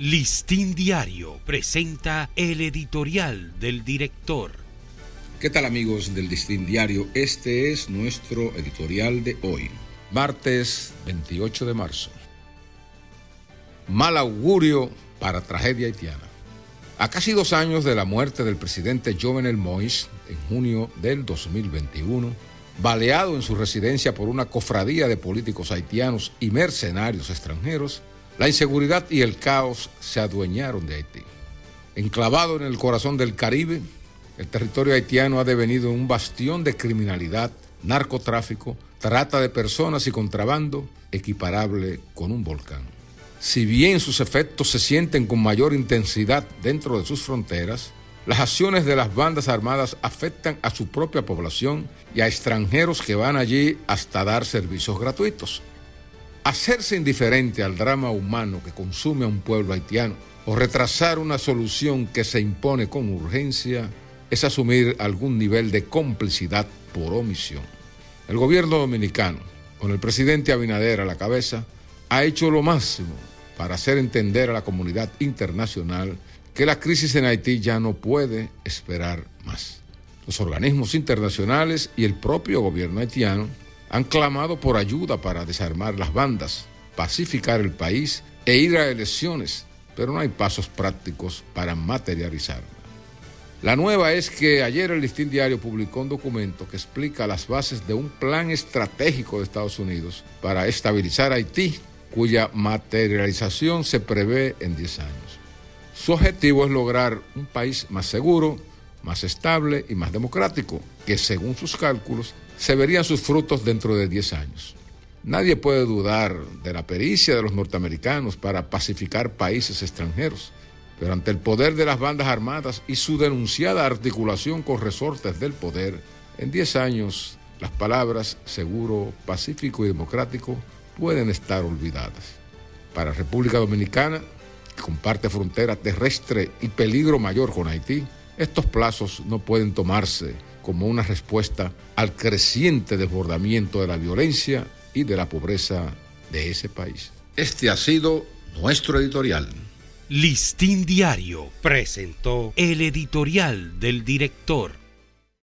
Listín Diario presenta el editorial del director. ¿Qué tal amigos del Listín Diario? Este es nuestro editorial de hoy, martes 28 de marzo. Mal augurio para tragedia haitiana. A casi dos años de la muerte del presidente Jovenel Moïse, en junio del 2021, baleado en su residencia por una cofradía de políticos haitianos y mercenarios extranjeros, la inseguridad y el caos se adueñaron de Haití. Enclavado en el corazón del Caribe, el territorio haitiano ha devenido un bastión de criminalidad, narcotráfico, trata de personas y contrabando equiparable con un volcán. Si bien sus efectos se sienten con mayor intensidad dentro de sus fronteras, las acciones de las bandas armadas afectan a su propia población y a extranjeros que van allí hasta dar servicios gratuitos. Hacerse indiferente al drama humano que consume a un pueblo haitiano o retrasar una solución que se impone con urgencia es asumir algún nivel de complicidad por omisión. El gobierno dominicano, con el presidente Abinader a la cabeza, ha hecho lo máximo para hacer entender a la comunidad internacional que la crisis en Haití ya no puede esperar más. Los organismos internacionales y el propio gobierno haitiano han clamado por ayuda para desarmar las bandas, pacificar el país e ir a elecciones, pero no hay pasos prácticos para materializarla. La nueva es que ayer el Listín Diario publicó un documento que explica las bases de un plan estratégico de Estados Unidos para estabilizar Haití, cuya materialización se prevé en 10 años. Su objetivo es lograr un país más seguro, más estable y más democrático, que según sus cálculos se verían sus frutos dentro de 10 años. Nadie puede dudar de la pericia de los norteamericanos para pacificar países extranjeros, pero ante el poder de las bandas armadas y su denunciada articulación con resortes del poder, en 10 años las palabras seguro, pacífico y democrático pueden estar olvidadas. Para República Dominicana, que comparte frontera terrestre y peligro mayor con Haití, estos plazos no pueden tomarse como una respuesta al creciente desbordamiento de la violencia y de la pobreza de ese país. Este ha sido nuestro editorial. Listín Diario presentó el editorial del director.